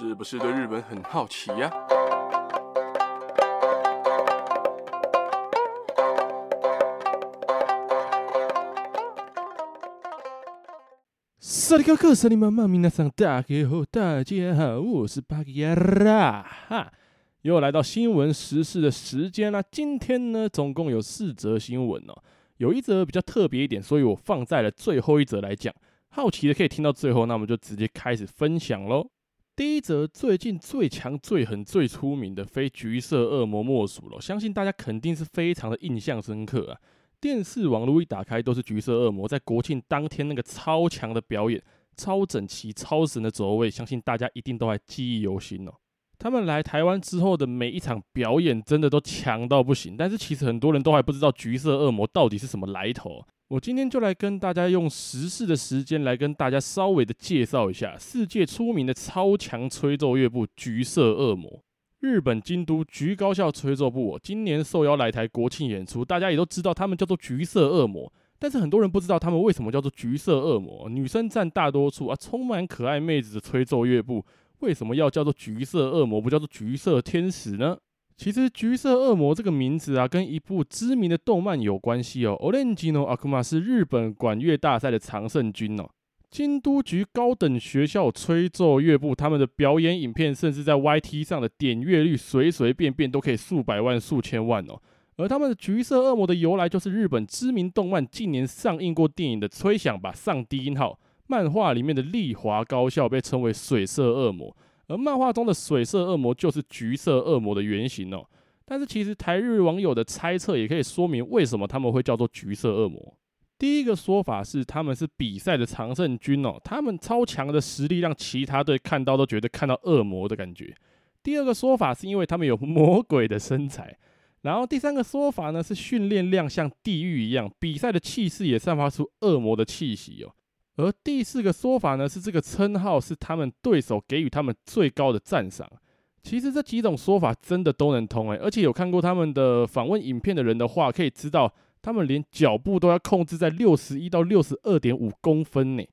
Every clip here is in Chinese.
是不是对日本很好奇呀？萨利卡克，萨利妈妈，米娜桑，大家好，大家好，我是巴吉拉哈，又来到新闻时事的时间啦。今天呢，总共有四则新闻哦，有一则比较特别一点，所以我放在了最后一则来讲。好奇的可以听到最后，那我们就直接开始分享喽。第一则，最近最强、最狠、最出名的非橘色恶魔莫属了，相信大家肯定是非常的印象深刻啊。电视网络一打开都是橘色恶魔，在国庆当天那个超强的表演、超整齐、超神的走位，相信大家一定都还记忆犹新哦。他们来台湾之后的每一场表演，真的都强到不行。但是其实很多人都还不知道橘色恶魔到底是什么来头。我今天就来跟大家用时事的时间来跟大家稍微的介绍一下世界出名的超强吹奏乐部橘色恶魔。日本京都橘高校吹奏部，今年受邀来台国庆演出，大家也都知道他们叫做橘色恶魔，但是很多人不知道他们为什么叫做橘色恶魔。女生占大多数啊，充满可爱妹子的吹奏乐部，为什么要叫做橘色恶魔，不叫做橘色天使呢？其实“橘色恶魔”这个名字啊，跟一部知名的动漫有关系哦。Orange no Akuma 是日本管乐大赛的常胜军哦。京都局高等学校吹奏乐部他们的表演影片，甚至在 YT 上的点阅率随随便便都可以数百万、数千万哦。而他们的“橘色恶魔”的由来，就是日本知名动漫近年上映过电影的吹响吧上低音号，漫画里面的丽华高校被称为水色恶魔。而漫画中的水色恶魔就是橘色恶魔的原型哦，但是其实台日网友的猜测也可以说明为什么他们会叫做橘色恶魔。第一个说法是他们是比赛的常胜军哦，他们超强的实力让其他队看到都觉得看到恶魔的感觉。第二个说法是因为他们有魔鬼的身材，然后第三个说法呢是训练量像地狱一样，比赛的气势也散发出恶魔的气息哦。而第四个说法呢，是这个称号是他们对手给予他们最高的赞赏。其实这几种说法真的都能通诶，而且有看过他们的访问影片的人的话，可以知道他们连脚步都要控制在六十一到六十二点五公分呢，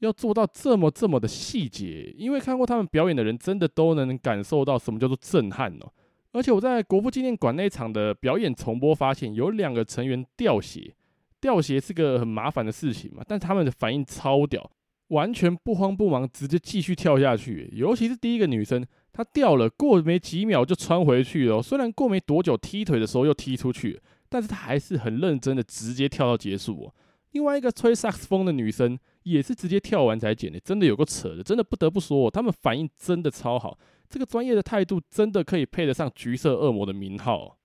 要做到这么这么的细节。因为看过他们表演的人，真的都能感受到什么叫做震撼哦。而且我在国父纪念馆那场的表演重播，发现有两个成员掉血。掉鞋是个很麻烦的事情嘛，但他们的反应超屌，完全不慌不忙，直接继续跳下去。尤其是第一个女生，她掉了，过没几秒就穿回去了。虽然过没多久踢腿的时候又踢出去，但是她还是很认真的直接跳到结束。另外一个吹萨克斯风的女生也是直接跳完才捡的，真的有够扯的，真的不得不说，他们反应真的超好，这个专业的态度真的可以配得上橘色恶魔的名号。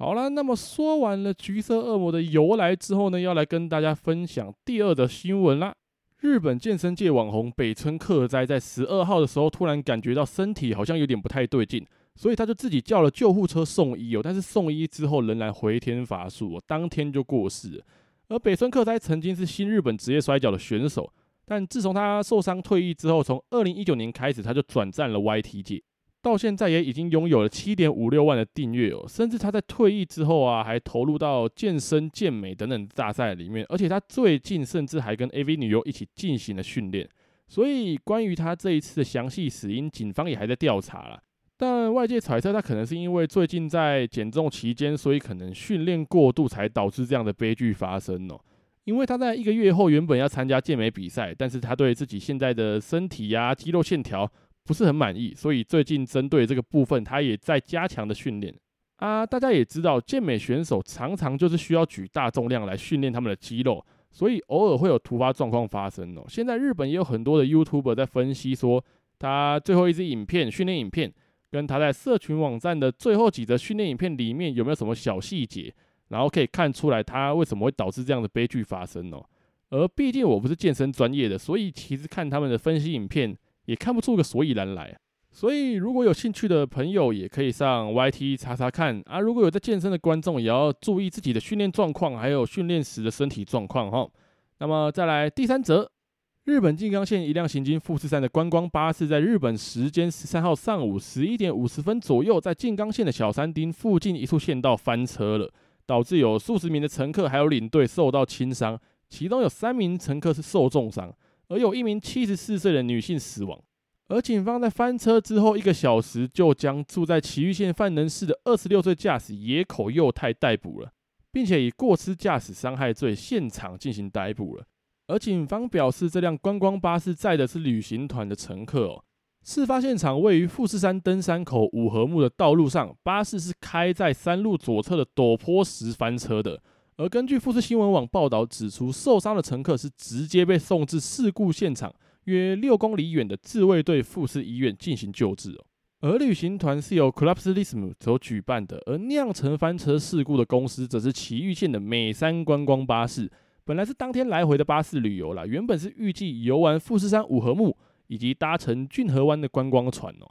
好了，那么说完了橘色恶魔的由来之后呢，要来跟大家分享第二的新闻啦。日本健身界网红北村克哉在十二号的时候，突然感觉到身体好像有点不太对劲，所以他就自己叫了救护车送医哦。但是送医之后仍然回天乏术哦，当天就过世了。而北村克哉曾经是新日本职业摔角的选手，但自从他受伤退役之后，从二零一九年开始，他就转战了 YT 界。到现在也已经拥有了七点五六万的订阅哦，甚至他在退役之后啊，还投入到健身、健美等等大赛里面，而且他最近甚至还跟 AV 女优一起进行了训练。所以关于他这一次的详细死因，警方也还在调查啦。但外界揣测他可能是因为最近在减重期间，所以可能训练过度才导致这样的悲剧发生哦。因为他在一个月后原本要参加健美比赛，但是他对自己现在的身体呀、啊、肌肉线条。不是很满意，所以最近针对这个部分，他也在加强的训练啊。大家也知道，健美选手常常就是需要举大重量来训练他们的肌肉，所以偶尔会有突发状况发生哦。现在日本也有很多的 YouTuber 在分析说，他最后一支影片训练影片，跟他在社群网站的最后几则训练影片里面有没有什么小细节，然后可以看出来他为什么会导致这样的悲剧发生哦。而毕竟我不是健身专业的，所以其实看他们的分析影片。也看不出个所以然来，所以如果有兴趣的朋友，也可以上 YT 查查看啊。如果有在健身的观众，也要注意自己的训练状况，还有训练时的身体状况哈。那么再来第三则，日本静冈县一辆行经富士山的观光巴士，在日本时间十三号上午十一点五十分左右，在静冈县的小山町附近一处县道翻车了，导致有数十名的乘客还有领队受到轻伤，其中有三名乘客是受重伤。而有一名七十四岁的女性死亡，而警方在翻车之后一个小时，就将住在埼玉县饭能市的二十六岁驾驶野口佑太逮捕了，并且以过失驾驶伤害罪现场进行逮捕了。而警方表示，这辆观光巴士载的是旅行团的乘客哦。事发现场位于富士山登山口五合目的道路上，巴士是开在山路左侧的陡坡时翻车的。而根据富士新闻网报道指出，受伤的乘客是直接被送至事故现场。约六公里远的自卫队富士医院进行救治哦。而旅行团是由 Clubslism 所举办的，而酿成翻车事故的公司则是埼玉县的美山观光巴士。本来是当天来回的巴士旅游啦，原本是预计游玩富士山五合目以及搭乘骏河湾的观光船哦。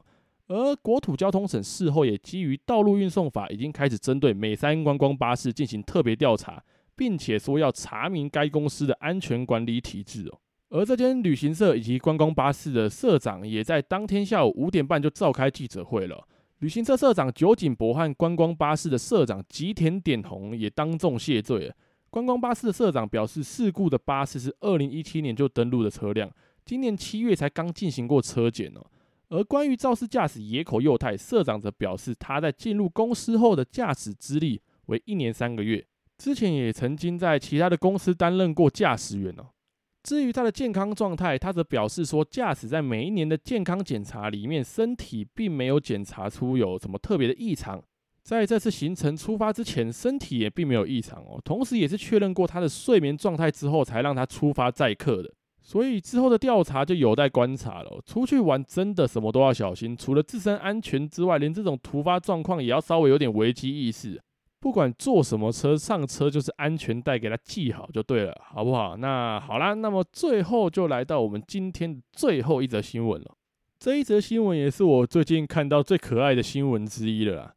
而国土交通省事后也基于道路运送法，已经开始针对美山观光巴士进行特别调查，并且说要查明该公司的安全管理体制哦。而这间旅行社以及观光巴士的社长也在当天下午五点半就召开记者会了。旅行社社长酒井博和观光巴士的社长吉田典弘也当众谢罪了。观光巴士的社长表示，事故的巴士是二零一七年就登录的车辆，今年七月才刚进行过车检哦。而关于肇事驾驶野口佑太，社长则表示，他在进入公司后的驾驶资历为一年三个月，之前也曾经在其他的公司担任过驾驶员哦。至于他的健康状态，他则表示说，驾驶在每一年的健康检查里面，身体并没有检查出有什么特别的异常。在这次行程出发之前，身体也并没有异常哦。同时，也是确认过他的睡眠状态之后，才让他出发载客的。所以之后的调查就有待观察了。出去玩真的什么都要小心，除了自身安全之外，连这种突发状况也要稍微有点危机意识。不管坐什么车，上车就是安全带给他系好就对了，好不好？那好啦，那么最后就来到我们今天的最后一则新闻了。这一则新闻也是我最近看到最可爱的新闻之一了啦。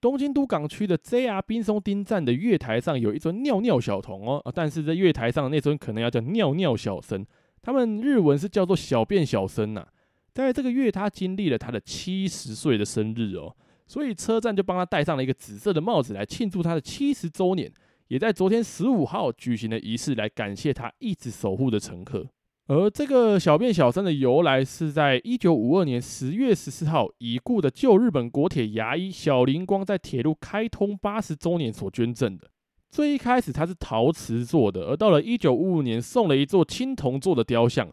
东京都港区的 JR 滨松町站的月台上有一尊尿尿小童哦，但是在月台上那尊可能要叫尿尿小生，他们日文是叫做小便小生呐。在这个月，他经历了他的七十岁的生日哦。所以车站就帮他戴上了一个紫色的帽子来庆祝他的七十周年，也在昨天十五号举行了仪式来感谢他一直守护的乘客。而这个小便小生的由来是在一九五二年十月十四号，已故的旧日本国铁牙医小林光在铁路开通八十周年所捐赠的。最一开始它是陶瓷做的，而到了一九五五年送了一座青铜做的雕像。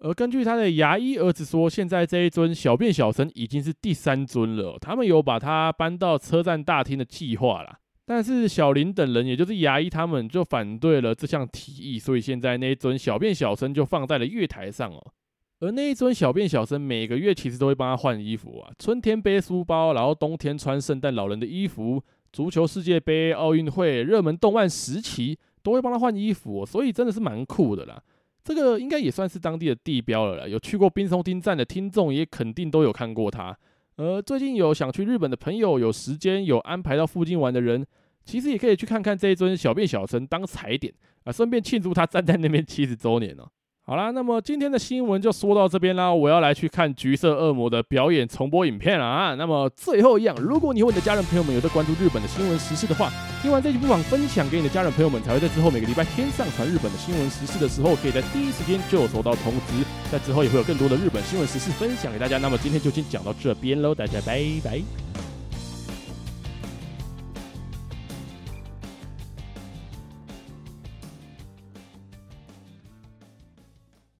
而根据他的牙医儿子说，现在这一尊小便小生已经是第三尊了。他们有把它搬到车站大厅的计划啦，但是小林等人，也就是牙医他们，就反对了这项提议。所以现在那一尊小便小生就放在了月台上哦。而那一尊小便小生每个月其实都会帮他换衣服啊，春天背书包，然后冬天穿圣诞老人的衣服。足球世界杯、奥运会、热门动漫时期都会帮他换衣服，所以真的是蛮酷的啦。这个应该也算是当地的地标了啦，有去过冰松町站的听众也肯定都有看过他。而最近有想去日本的朋友，有时间有安排到附近玩的人，其实也可以去看看这一尊小便小生当踩点啊，顺便庆祝他站在那边七十周年哦。好啦，那么今天的新闻就说到这边啦。我要来去看橘色恶魔的表演重播影片了啊。那么最后一样，如果你和你的家人朋友们有在关注日本的新闻时事的话，听完这集不妨分享给你的家人朋友们，才会在之后每个礼拜天上传日本的新闻时事的时候，可以在第一时间就有收到通知。在之后也会有更多的日本新闻时事分享给大家。那么今天就先讲到这边喽，大家拜拜。